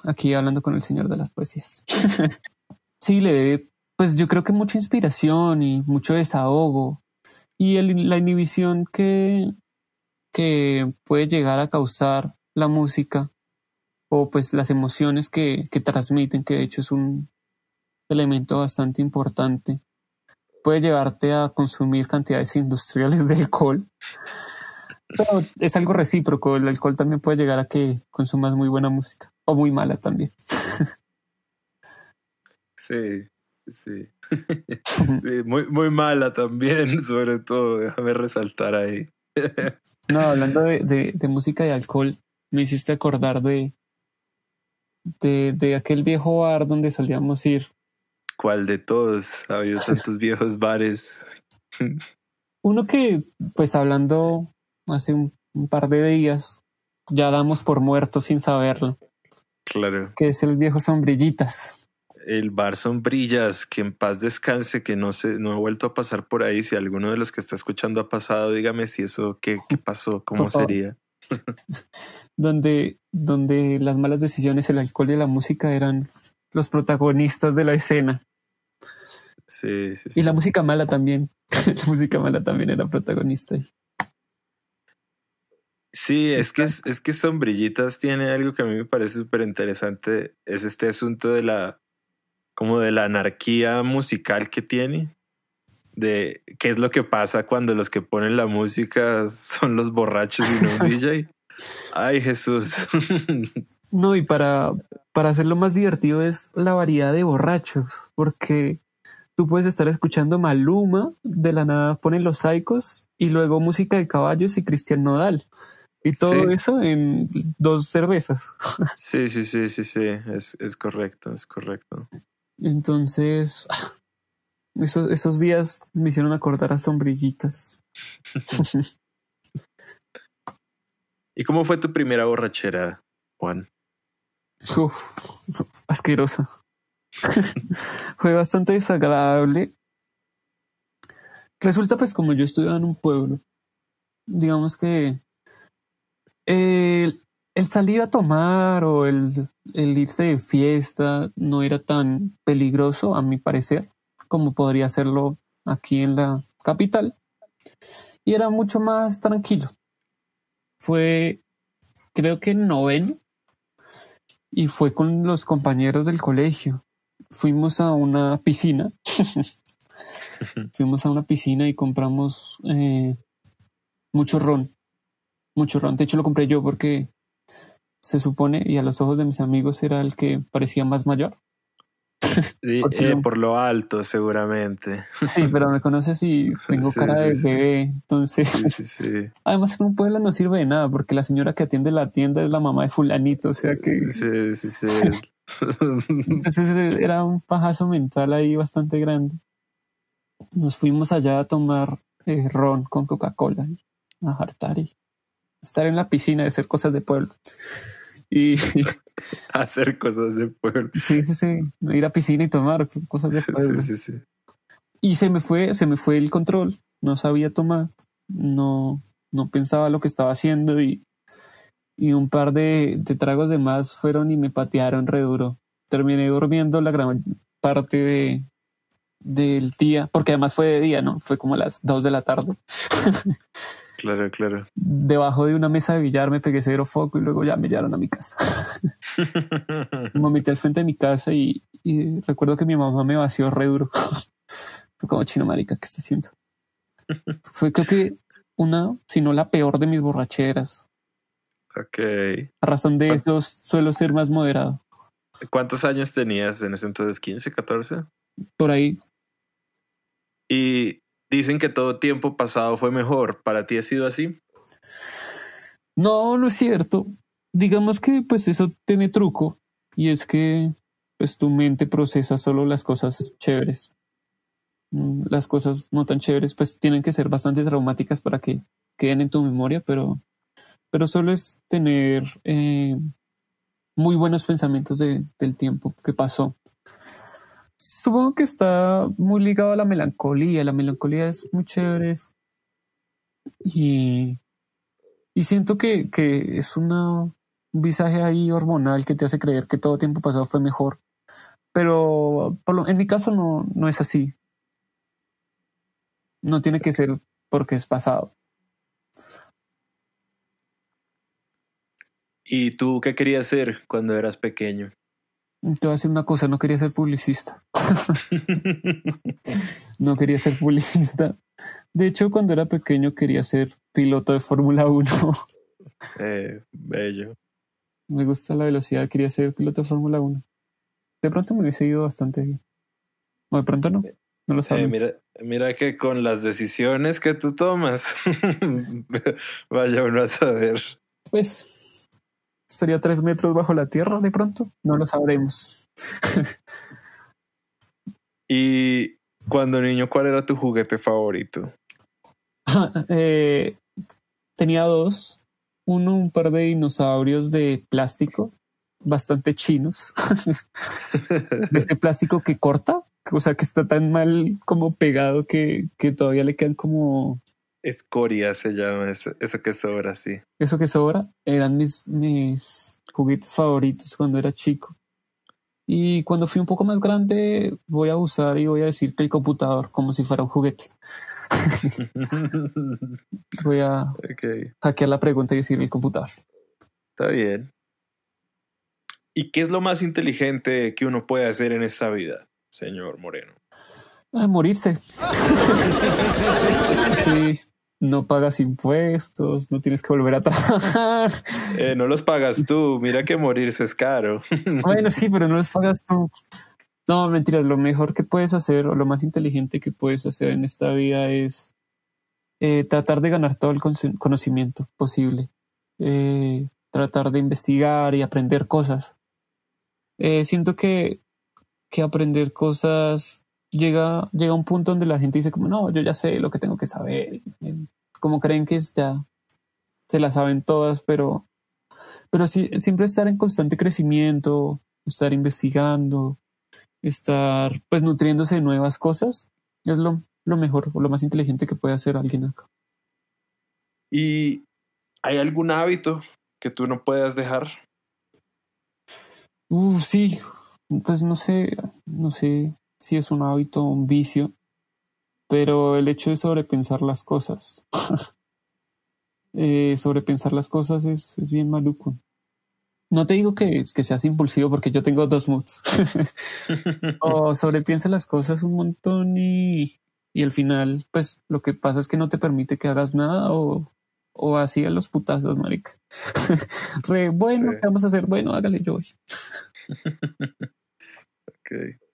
Aquí hablando con el señor de las poesías. (laughs) sí, le debe, pues yo creo que mucha inspiración y mucho desahogo y la inhibición que, que puede llegar a causar la música o pues las emociones que, que transmiten, que de hecho es un, elemento bastante importante. Puede llevarte a consumir cantidades industriales de alcohol. Pero es algo recíproco. El alcohol también puede llegar a que consumas muy buena música o muy mala también. (laughs) Sí, sí. (laughs) muy, muy mala también, (laughs) sobre todo. Déjame resaltar ahí. no, hablando de, de, música y alcohol, me hiciste acordar de, de, de aquel viejo bar donde solíamos ir ¿Cuál de todos? Ha habido (laughs) tantos viejos bares. Uno que, pues hablando hace un, par de días, ya damos por muerto sin saberlo. Claro. Que es el viejo Sombrillitas. El bar Sombrillas, que en paz descanse, que no se, no ha vuelto a pasar por ahí. Si alguno de los que está escuchando ha pasado, dígame si eso, qué, qué pasó, (laughs) cómo sería. (laughs) donde, donde las malas decisiones, el alcohol y la música eran los protagonistas de la escena. Sí, sí, Y la música mala también. (laughs) la música mala también era protagonista. Sí, es que es, que Sombrillitas tiene algo que a mí me parece súper interesante. Es este asunto de la como de la anarquía musical que tiene. De qué es lo que pasa cuando los que ponen la música (laughs) son los borrachos y no un (laughs) DJ. Ay, Jesús. No, y para, para hacerlo más divertido es la variedad de borrachos, porque tú puedes estar escuchando Maluma, de la nada ponen los Saicos y luego música de caballos y Cristian Nodal. Y todo eso en dos cervezas. (laughs) Sí, sí, sí, sí, sí, es, es correcto, es correcto. Entonces, (sighs) esos, esos días me hicieron acordar a sombrillitas. (laughs) ¿Y cómo fue tu primera borrachera, Juan? Uf, asquerosa. (laughs) Fue bastante desagradable. Resulta pues como yo estudiaba en un pueblo, digamos que el, salir a tomar o el, el irse de fiesta no era tan peligroso a mi parecer como podría serlo aquí en la capital y era mucho más tranquilo. Fue creo que noveno y fue con los compañeros del colegio. fuimos a una piscina. fuimos a una piscina y compramos eh, mucho ron. Mucho ron. De hecho, lo compré yo porque se supone, y a los ojos de mis amigos era el que parecía más mayor. (laughs) Eh, por lo alto, seguramente. Sí, pero me conoces y tengo cara de bebé. Entonces, (laughs) además en un pueblo no sirve de nada porque la señora que atiende la tienda es la mamá de Fulanito. O sea que. Sí, sí, sí. (laughs) Entonces era un pajazo mental ahí bastante grande. Nos fuimos allá a tomar eh, ron con Coca-Cola, a hartar y estar en la piscina de hacer cosas de pueblo. Y (laughs) hacer cosas de pueblo. Sí, sí, sí. Ir a piscina y tomar cosas de pueblo. Sí, sí, sí. Y se me fue, se me fue el control. No sabía tomar. No, no pensaba lo que estaba haciendo y, y un par de, de tragos de más fueron y me patearon re duro. Terminé durmiendo la gran parte de, del día, porque además fue de día, ¿no? Fue como a las dos de la tarde. (laughs) Claro, claro. Debajo de una mesa de billar me pegué cero foco y luego ya me llevaron a mi casa. (laughs) me metí al frente de mi casa y, recuerdo que mi mamá me vació re duro. (laughs) Fue como chino marica, ¿qué está haciendo? Fue creo que una, si no la peor de mis borracheras. Ok. A razón de eso suelo ser más moderado. ¿Cuántos años tenías en ese entonces? ¿15, 14? Por ahí. Y Dicen que todo tiempo pasado fue mejor. ¿Para ti ha sido así? No, no es cierto. Digamos que pues eso tiene truco y es que pues tu mente procesa solo las cosas chéveres. Mm, las cosas no tan chéveres pues tienen que ser bastante traumáticas para que queden en tu memoria, pero, pero solo es tener eh, muy buenos pensamientos de, del tiempo que pasó. Supongo que está muy ligado a la melancolía. La melancolía es muy chévere. Y, siento que, que es una, un visaje ahí hormonal que te hace creer que todo tiempo pasado fue mejor. Pero en mi caso no, no es así. No tiene que ser porque es pasado. ¿Y tú qué querías ser cuando eras pequeño? Te voy a decir una cosa, no quería ser publicista. (laughs) no quería ser publicista. De hecho, cuando era pequeño quería ser piloto de Fórmula 1. eh, bello. Me gusta la velocidad, quería ser piloto de Fórmula 1. De pronto me hubiese ido bastante bien. O de pronto no. No lo eh, sabemos. mira, mira que con las decisiones que tú tomas, (laughs) vaya uno a saber. Pues estaría tres metros bajo la tierra de pronto, no lo sabremos. (laughs) y cuando niño, ¿cuál era tu juguete favorito? (laughs) Eh, tenía dos. Uno, un par de dinosaurios de plástico, bastante chinos. (laughs) de este plástico que corta, o sea, que está tan mal como pegado que, que todavía le quedan como Escoria se llama eso, eso que sobra, sí. Eso que sobra eran mis, mis juguetes favoritos cuando era chico. Y cuando fui un poco más grande, voy a usar y voy a decir que el computador como si fuera un juguete. (laughs) voy a hackear la pregunta y decir el computador. Está bien. ¿Y qué es lo más inteligente que uno puede hacer en esta vida, señor Moreno? A morirse. (laughs) sí, no pagas impuestos, no tienes que volver a trabajar. (laughs) Eh, no los pagas tú, mira que morirse es caro. (laughs) bueno, sí, pero no los pagas tú. No, mentiras, lo mejor que puedes hacer o lo más inteligente que puedes hacer en esta vida es eh, tratar de ganar todo el conocimiento posible. Eh, tratar de investigar y aprender cosas. siento que, que aprender cosas llega, llega un punto donde la gente dice como, no, yo ya sé lo que tengo que saber. Como creen que ya se la saben todas, pero, pero sí, siempre estar en constante crecimiento, estar investigando, estar pues nutriéndose de nuevas cosas, es lo, lo mejor o lo más inteligente que puede hacer alguien acá. ¿Y hay algún hábito que tú no puedas dejar? Uh, sí, pues no sé, no sé, si es un hábito, un vicio, pero el hecho de sobrepensar las cosas, (laughs) eh, sobrepensar las cosas es, es bien maluco. no te digo que, que seas impulsivo porque yo tengo dos moods. (laughs) o sobrepiensa las cosas un montón y, y al final, pues lo que pasa es que no te permite que hagas nada o, o así a los putazos, marica. (laughs) Re, bueno, ¿qué vamos a hacer? Bueno, hágale yo hoy. ok.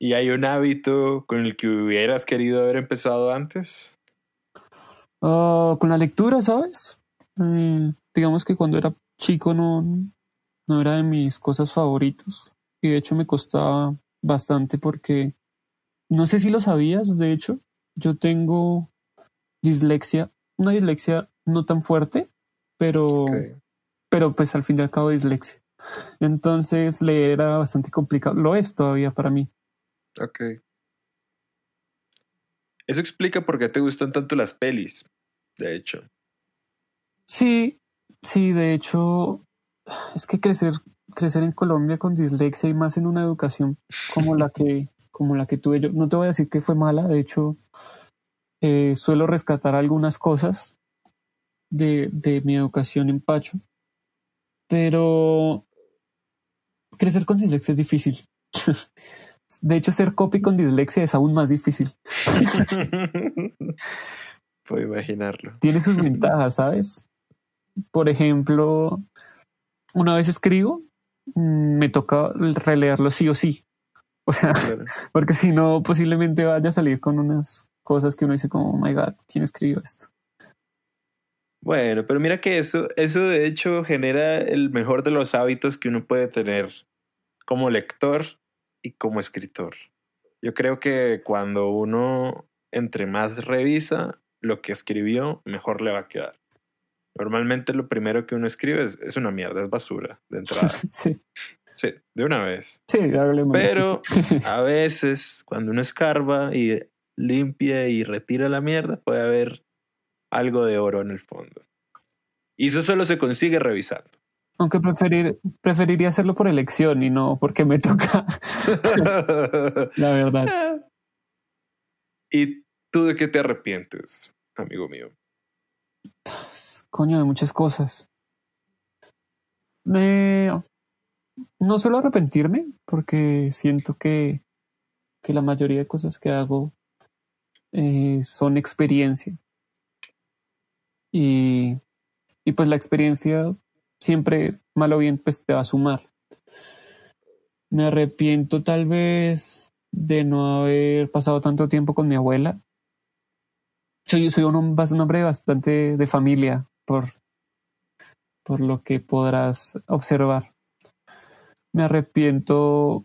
¿Y hay un hábito con el que hubieras querido haber empezado antes? Ah, con la lectura, ¿sabes? Eh, digamos que cuando era chico no, no era de mis cosas favoritas. Y de hecho me costaba bastante porque no sé si lo sabías, de hecho, yo tengo dislexia, una dislexia no tan fuerte, pero, pero pues al fin y al cabo dislexia. Entonces leer era bastante complicado. Lo es todavía para mí. Ok. Eso explica por qué te gustan tanto las pelis, de hecho. Sí, sí, de hecho, es que crecer, crecer en Colombia con dislexia y más en una educación como la que, (laughs) como la que tuve yo, no te voy a decir que fue mala, de hecho, eh, suelo rescatar algunas cosas de, de mi educación en Pacho, pero crecer con dislexia es difícil. (laughs) De hecho, ser copy con dislexia es aún más difícil. (laughs) Puedo imaginarlo. Tiene sus ventajas, ¿sabes? Por ejemplo, una vez escribo, mm, me toca releerlo sí o sí. O sea, (laughs) porque si no, posiblemente vaya a salir con unas cosas que uno dice como, oh my God, ¿quién escribió esto? Bueno, pero mira que eso, eso de hecho genera el mejor de los hábitos que uno puede tener como lector y como escritor. Yo creo que cuando uno entre más revisa lo que escribió, mejor le va a quedar. Normalmente lo primero que uno escribe es, una mierda, es basura de entrada. (laughs) sí. Sí, de una vez. Sí, Pero (laughs) a veces cuando uno escarba y limpia y retira la mierda, puede haber algo de oro en el fondo. Y eso solo se consigue revisando. Aunque preferir, preferiría hacerlo por elección y no porque me toca. (laughs) la verdad. ¿Y tú de qué te arrepientes, amigo mío? Coño, de muchas cosas. Me... No suelo arrepentirme porque siento que, que la mayoría de cosas que hago eh, son experiencia. Y, y pues la experiencia siempre, mal o bien, pues te va a sumar. Me arrepiento tal vez de no haber pasado tanto tiempo con mi abuela. Soy, soy un, hombre bastante de familia, por, por lo que podrás observar. Me arrepiento,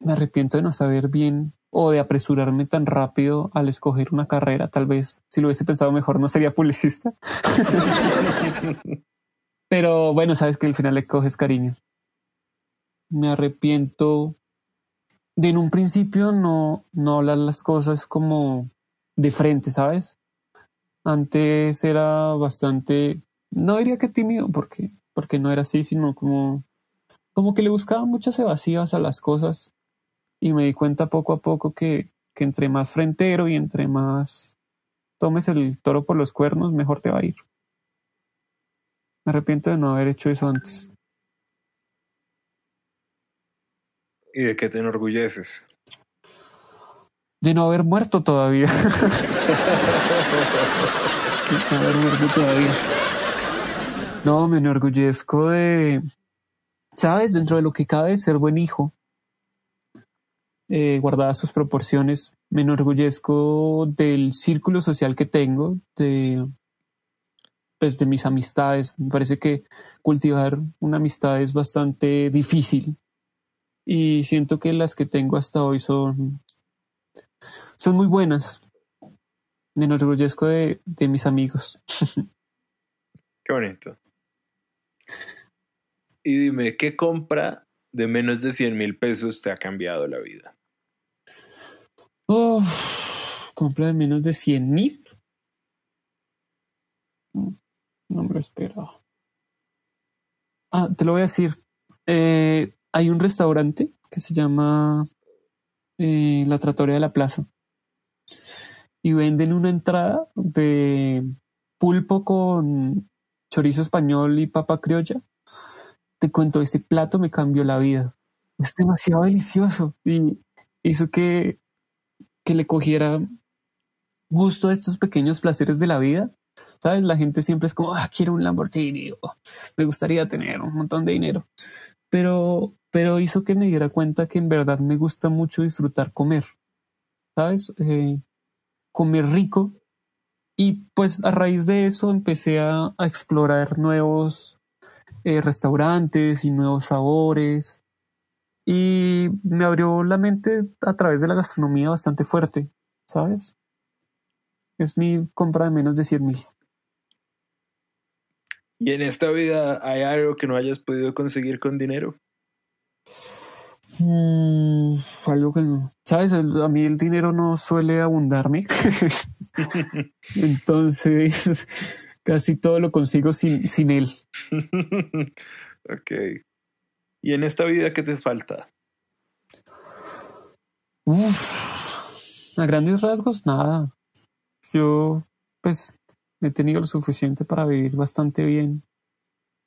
me arrepiento de no saber bien o de apresurarme tan rápido al escoger una carrera. Tal vez si lo hubiese pensado mejor no sería publicista. (laughs) Pero bueno, sabes que al final le coges cariño. Me arrepiento de en un principio no, no hablar las cosas como de frente, ¿sabes? Antes era bastante, no diría que tímido, porque, porque no era así, sino como, como que le buscaba muchas evasivas a las cosas. Y me di cuenta poco a poco que, que entre más frentero y entre más tomes el toro por los cuernos, mejor te va a ir. Me arrepiento de no haber hecho eso antes. ¿Y de qué te enorgulleces? De no haber muerto todavía. (laughs) de no haber muerto todavía. No, me enorgullezco de, sabes, dentro de lo que cabe, ser buen hijo. Eh, guardadas sus proporciones, me enorgullezco del círculo social que tengo, de pues, de mis amistades. Me parece que cultivar una amistad es bastante difícil y siento que las que tengo hasta hoy son, son muy buenas. Me enorgullezco de, de mis amigos. (laughs) Qué bonito. Y dime, ¿qué compra de menos de 100 mil pesos te ha cambiado la vida? Oh, compra de menos de 100 mil. No me. Ah, te lo voy a decir. Eh, hay un restaurante que se llama eh, La Trattoria de la Plaza. Y venden una entrada de pulpo con chorizo español y papa criolla te cuento, este plato me cambió la vida. Es demasiado delicioso y hizo que, que le cogiera gusto a estos pequeños placeres de la vida. ¿Sabes? La gente siempre es como, ah, quiero un Lamborghini, o, me gustaría tener un montón de dinero. Pero, pero hizo que me diera cuenta que en verdad me gusta mucho disfrutar comer. ¿Sabes? Eh, comer rico. Y pues a raíz de eso empecé a, explorar nuevos eh, restaurantes y nuevos sabores. Y me abrió la mente a través de la gastronomía bastante fuerte, ¿sabes? Es mi compra de menos de 100 mil. ¿Y en esta vida hay algo que no hayas podido conseguir con dinero? Mm, algo que no. ¿Sabes? A mí el dinero no suele abundarme. (laughs) Entonces, casi todo lo consigo sin, sin él. (laughs) ok. ¿Y en esta vida qué te falta? Uf, a grandes rasgos, nada. Yo, pues, he tenido lo suficiente para vivir bastante bien.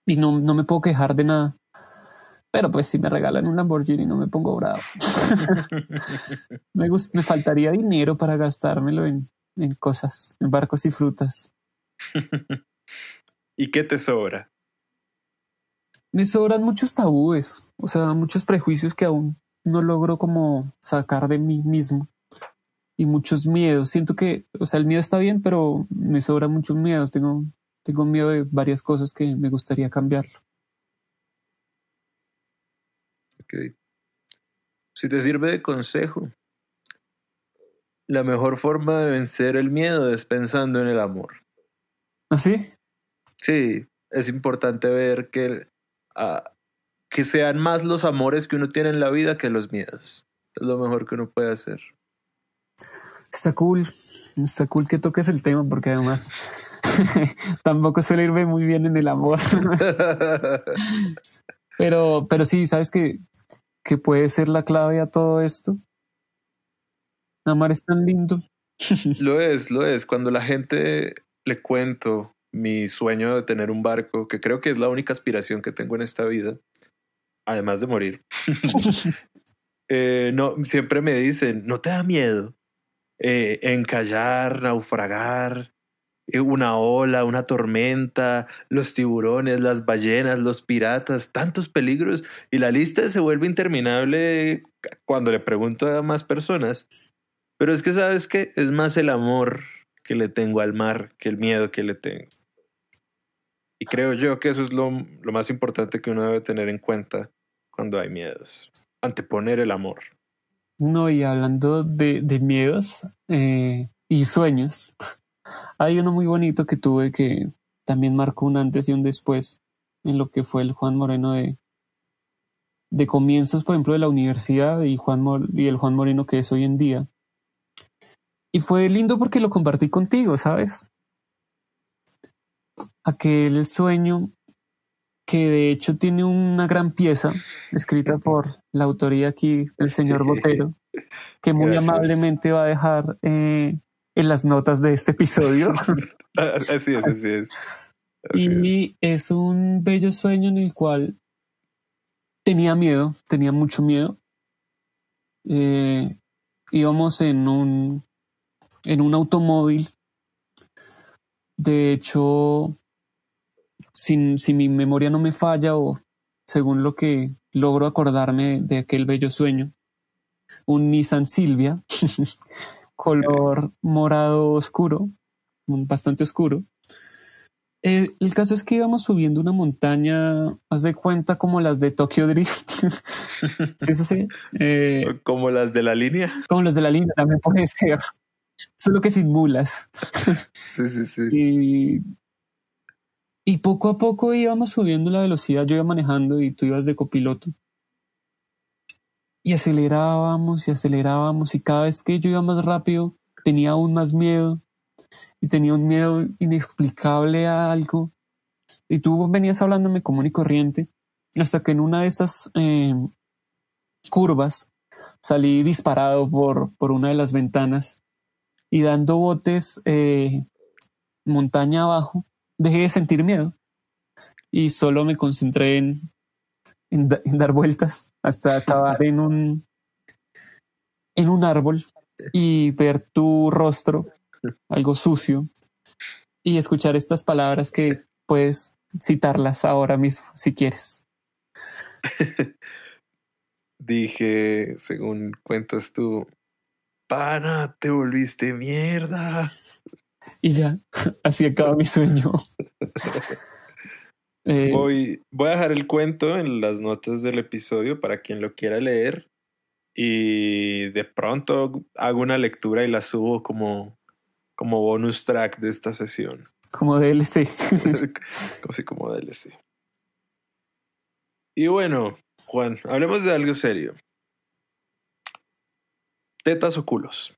Y no, no me puedo quejar de nada. Pero pues si me regalan un Lamborghini no me pongo bravo. (laughs) me, me faltaría dinero para gastármelo en, en cosas, en barcos y frutas. (laughs) ¿Y qué te sobra? Me sobran muchos tabúes, o sea, muchos prejuicios que aún no logro como sacar de mí mismo. Y muchos miedos. Siento que, o sea, el miedo está bien, pero me sobran muchos miedos. Tengo, tengo miedo de varias cosas que me gustaría cambiarlo. Ok. Si te sirve de consejo, la mejor forma de vencer el miedo es pensando en el amor. ¿Así? ¿Ah, sí, es importante ver que, uh, que sean más los amores que uno tiene en la vida que los miedos. Es lo mejor que uno puede hacer. Está cool, está cool que toques el tema porque además (laughs) tampoco suele irme muy bien en el amor. (laughs) pero, pero sí, sabes que, que puede ser la clave a todo esto. Amar es tan lindo. (laughs) lo es, lo es. Cuando la gente le cuento mi sueño de tener un barco, que creo que es la única aspiración que tengo en esta vida, además de morir. eh, no, siempre me dicen, ¿no te da miedo eh, encallar, naufragar, eh, una ola, una tormenta, los tiburones, las ballenas, los piratas, tantos peligros? Y la lista se vuelve interminable cuando le pregunto a más personas. Pero es que sabes que es más el amor que le tengo al mar que el miedo que le tengo. Y creo yo que eso es lo, lo más importante que uno debe tener en cuenta cuando hay miedos. Anteponer el amor. No, y hablando de, de miedos eh, y sueños, hay uno muy bonito que tuve que también marcó un antes y un después en lo que fue el Juan Moreno de, de comienzos, por ejemplo, de la universidad y, Juan y el Juan Moreno que es hoy en día. Y fue lindo porque lo compartí contigo, ¿sabes? Aquel sueño que de hecho tiene una gran pieza escrita por la autoría aquí del señor Botero, que muy amablemente va a dejar eh, en las notas de este episodio. (laughs) así es, así es. y es. un bello sueño en el cual tenía miedo, tenía mucho miedo. Eh, íbamos en un en un automóvil. De hecho, si, si mi memoria no me falla o según lo que logro acordarme de aquel bello sueño, un Nissan Silvia, (laughs) color morado oscuro, bastante oscuro. Eh, el caso es que íbamos subiendo una montaña, haz de cuenta como las de Tokyo Drift. (laughs) sí, sí, sí. Eh, como las de la línea. Como las de la línea, también puede ser solo que sin mulas. Sí, sí, sí. Y, y poco a poco íbamos subiendo la velocidad, yo iba manejando y tú ibas de copiloto. Y acelerábamos y acelerábamos y cada vez que yo iba más rápido tenía aún más miedo y tenía un miedo inexplicable a algo. Y tú venías hablándome común y corriente hasta que en una de esas eh, curvas salí disparado por, por una de las ventanas y dando botes eh, montaña abajo, dejé de sentir miedo y solo me concentré en en, dar vueltas hasta acabar en un, en un árbol y ver tu rostro, algo sucio, y escuchar estas palabras que puedes citarlas ahora mismo, si quieres. (laughs) Dije, según cuentas tú, pana, te volviste mierda. Y ya, (laughs) así acaba mi sueño. (laughs) Eh, voy, voy a dejar el cuento en las notas del episodio para quien lo quiera leer. Y de pronto hago una lectura y la subo como, como bonus track de esta sesión. Como DLC. (laughs) como si como DLC. Y bueno, Juan, hablemos de algo serio. Tetas o culos.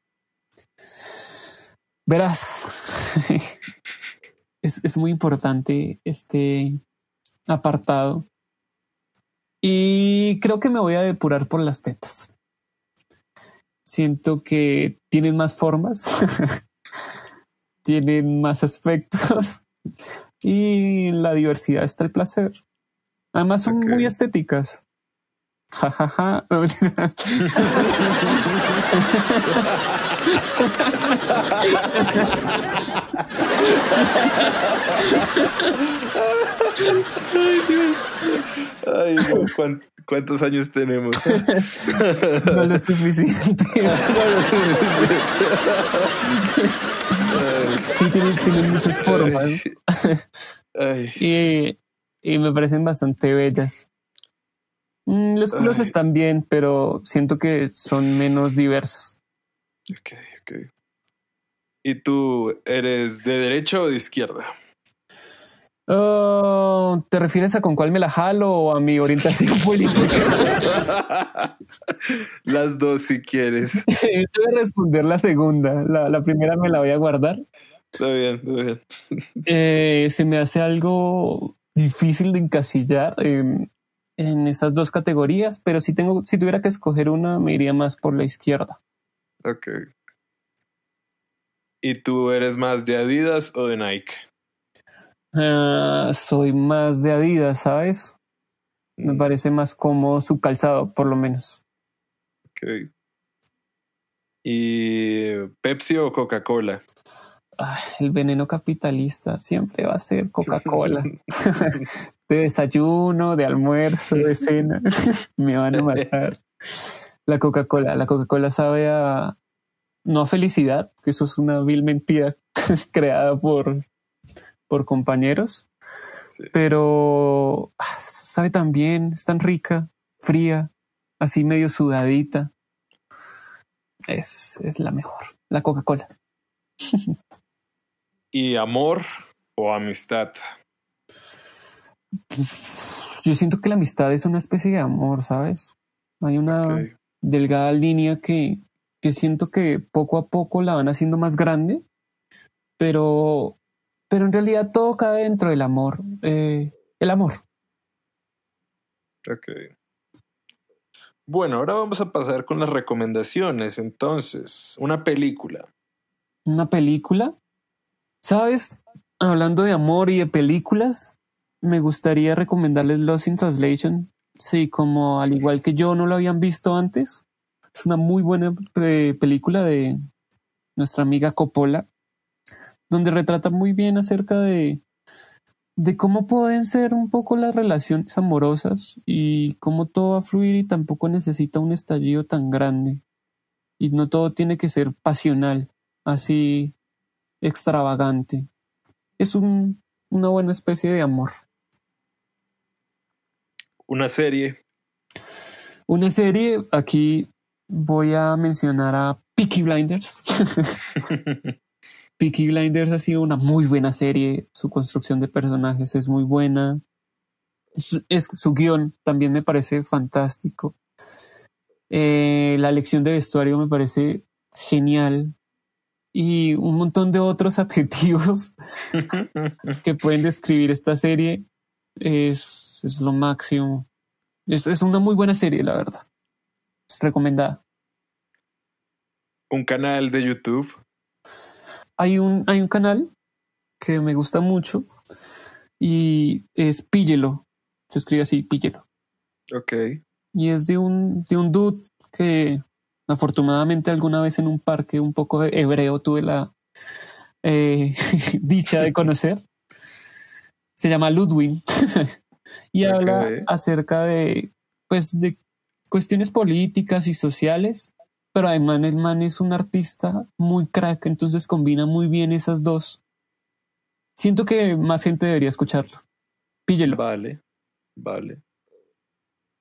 Verás, (laughs) es, es muy importante este apartado. Y creo que me voy a depurar por las tetas. Siento que tienen más formas, (laughs) tienen más aspectos y la diversidad está el placer. Además son muy estéticas. Ja, ja, ja. Ay, Dios. Ay, ¿cuántos años tenemos? no lo suficiente. (laughs) No lo suficiente. Sí, tienen, muchas formas. Y, y, me parecen bastante bellas. Mm, los culos están bien, pero siento que son menos diversos. Ok, ok. ¿Y tú eres de derecha o de izquierda? Oh, ¿Te refieres a con cuál me la jalo o a mi orientación (laughs) política? (laughs) Las dos si quieres. (laughs) Te voy a responder la segunda. La, primera me la voy a guardar. Está bien, está bien. Eh, se me hace algo difícil de encasillar en, en, esas dos categorías, pero si tengo, si tuviera que escoger una, me iría más por la izquierda. Ok. ¿Y tú eres más de Adidas o de Nike? Ah, soy más de Adidas, ¿sabes? Me mm. parece más como su calzado, por lo menos. Ok. ¿Y Pepsi o Coca-Cola? el veneno capitalista siempre va a ser Coca-Cola. (laughs) (laughs) de desayuno, de almuerzo, de (laughs) cena. (laughs) Me van a matar. La Coca-Cola. La Coca-Cola sabe a. No a felicidad, que eso es una vil mentira (laughs) creada por por compañeros, pero ah, sabe tan bien, es tan rica, fría, así medio sudadita. Es, es la mejor, la Coca-Cola. ¿Y amor o amistad? Yo siento que la amistad es una especie de amor, ¿sabes? Hay una delgada línea que, que siento que poco a poco la van haciendo más grande, pero pero en realidad todo cae dentro del amor. Eh, el amor. Ok. Bueno, ahora vamos a pasar con las recomendaciones. Entonces, una película. ¿Una película? ¿Sabes? Hablando de amor y de películas, me gustaría recomendarles Lost in Translation. Sí, como al igual que yo no lo habían visto antes. Es una muy buena eh, película de nuestra amiga Coppola donde retrata muy bien acerca de, de cómo pueden ser un poco las relaciones amorosas y cómo todo va a fluir y tampoco necesita un estallido tan grande. Y no todo tiene que ser pasional, así extravagante. Es un, una buena especie de amor. Una serie. Una serie, aquí voy a mencionar a Peaky Blinders. (laughs) Peaky Blinders ha sido una muy buena serie, su construcción de personajes es muy buena, es, su guion también me parece fantástico. Eh, la lección de vestuario me parece genial y un montón de otros (laughs) adjetivos que pueden describir esta serie es, es lo máximo. Es, es una muy buena serie, la verdad. Es recomendada. Un canal de YouTube hay un, hay un canal que me gusta mucho y es Píllelo. Se escribe así, Píllelo. Ok. Y es de un, de un dude que afortunadamente alguna vez en un parque un poco hebreo tuve la eh, (laughs) dicha de conocer. Se llama Ludwig (laughs) y habla acerca de, pues, de cuestiones políticas y sociales, pero además el man es un artista muy crack, entonces combina muy bien esas dos. Siento que más gente debería escucharlo. Píllelo. Vale, vale.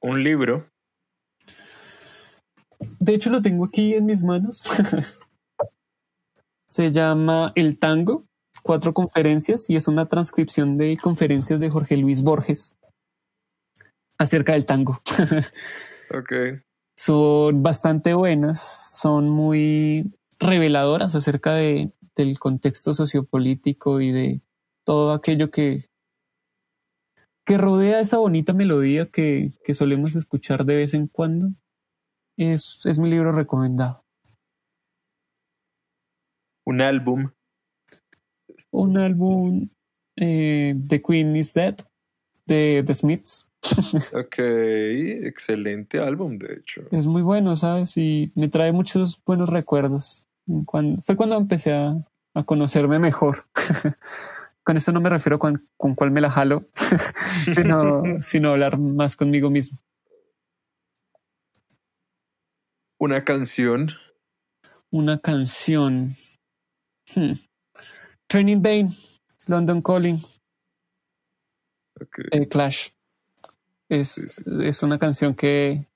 Un libro. De hecho, lo tengo aquí en mis manos. (laughs) Se llama El Tango, cuatro conferencias, y es una transcripción de conferencias de Jorge Luis Borges acerca del tango. (laughs) ok. Son bastante buenas, son muy reveladoras acerca de, del contexto sociopolítico y de todo aquello que, que rodea esa bonita melodía que, que solemos escuchar de vez en cuando. Es, es mi libro recomendado. Un álbum. Un álbum eh, The Queen is Dead de The Smiths. (laughs) ok, excelente álbum, de hecho. Es muy bueno, ¿sabes? Y me trae muchos buenos recuerdos. Cuando, fue cuando empecé a, a conocerme mejor. (laughs) con esto no me refiero con, con cuál me la jalo, (laughs) sino, sino hablar más conmigo mismo. Una canción. Una canción. Hmm. Training Bane, London Calling. Okay. Clash. Es, es una canción que,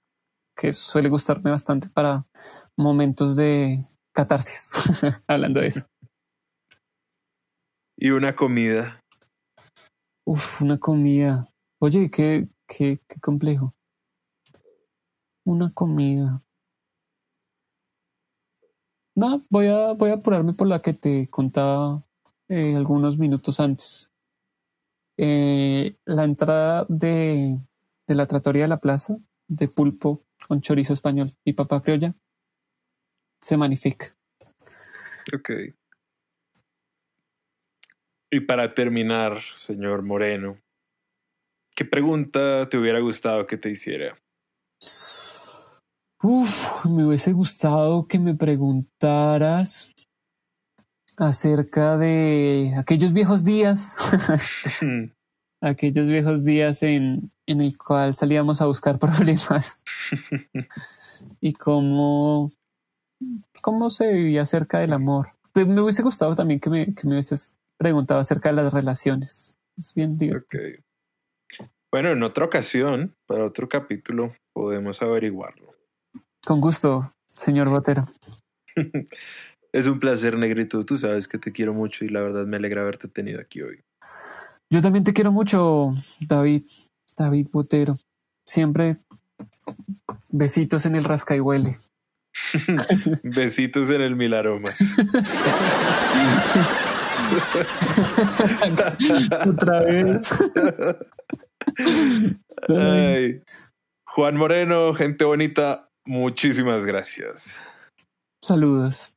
que suele gustarme bastante para momentos de catarsis, (laughs) hablando de eso. Y una comida. Uf, una comida. Oye, qué, qué, qué complejo. Una comida. No, voy a, voy a apurarme por la que te contaba eh, algunos minutos antes. Eh, la entrada de, de la trattoria de la plaza de pulpo con chorizo español y papa criolla se magnifica. Ok. Y para terminar, señor Moreno, ¿qué pregunta te hubiera gustado que te hiciera? Uf, me hubiese gustado que me preguntaras acerca de aquellos viejos días, (laughs) (laughs) aquellos viejos días en, en el cual salíamos a buscar (laughs) problemas y cómo, cómo se vivía acerca del amor. Me hubiese gustado también que me, que me hubieses preguntado acerca de las relaciones. Es bien divertido. Bueno, en otra ocasión, para otro capítulo, podemos averiguarlo. Con gusto, señor Botero. (laughs) es un placer, negrito. Tú sabes que te quiero mucho y la verdad me alegra haberte tenido aquí hoy. Yo también te quiero mucho, David, David Botero. Siempre besitos en el rasca y huele. (laughs) besitos en el mil aromas. (laughs) Otra vez. Juan Moreno, gente bonita, muchísimas gracias. Saludos.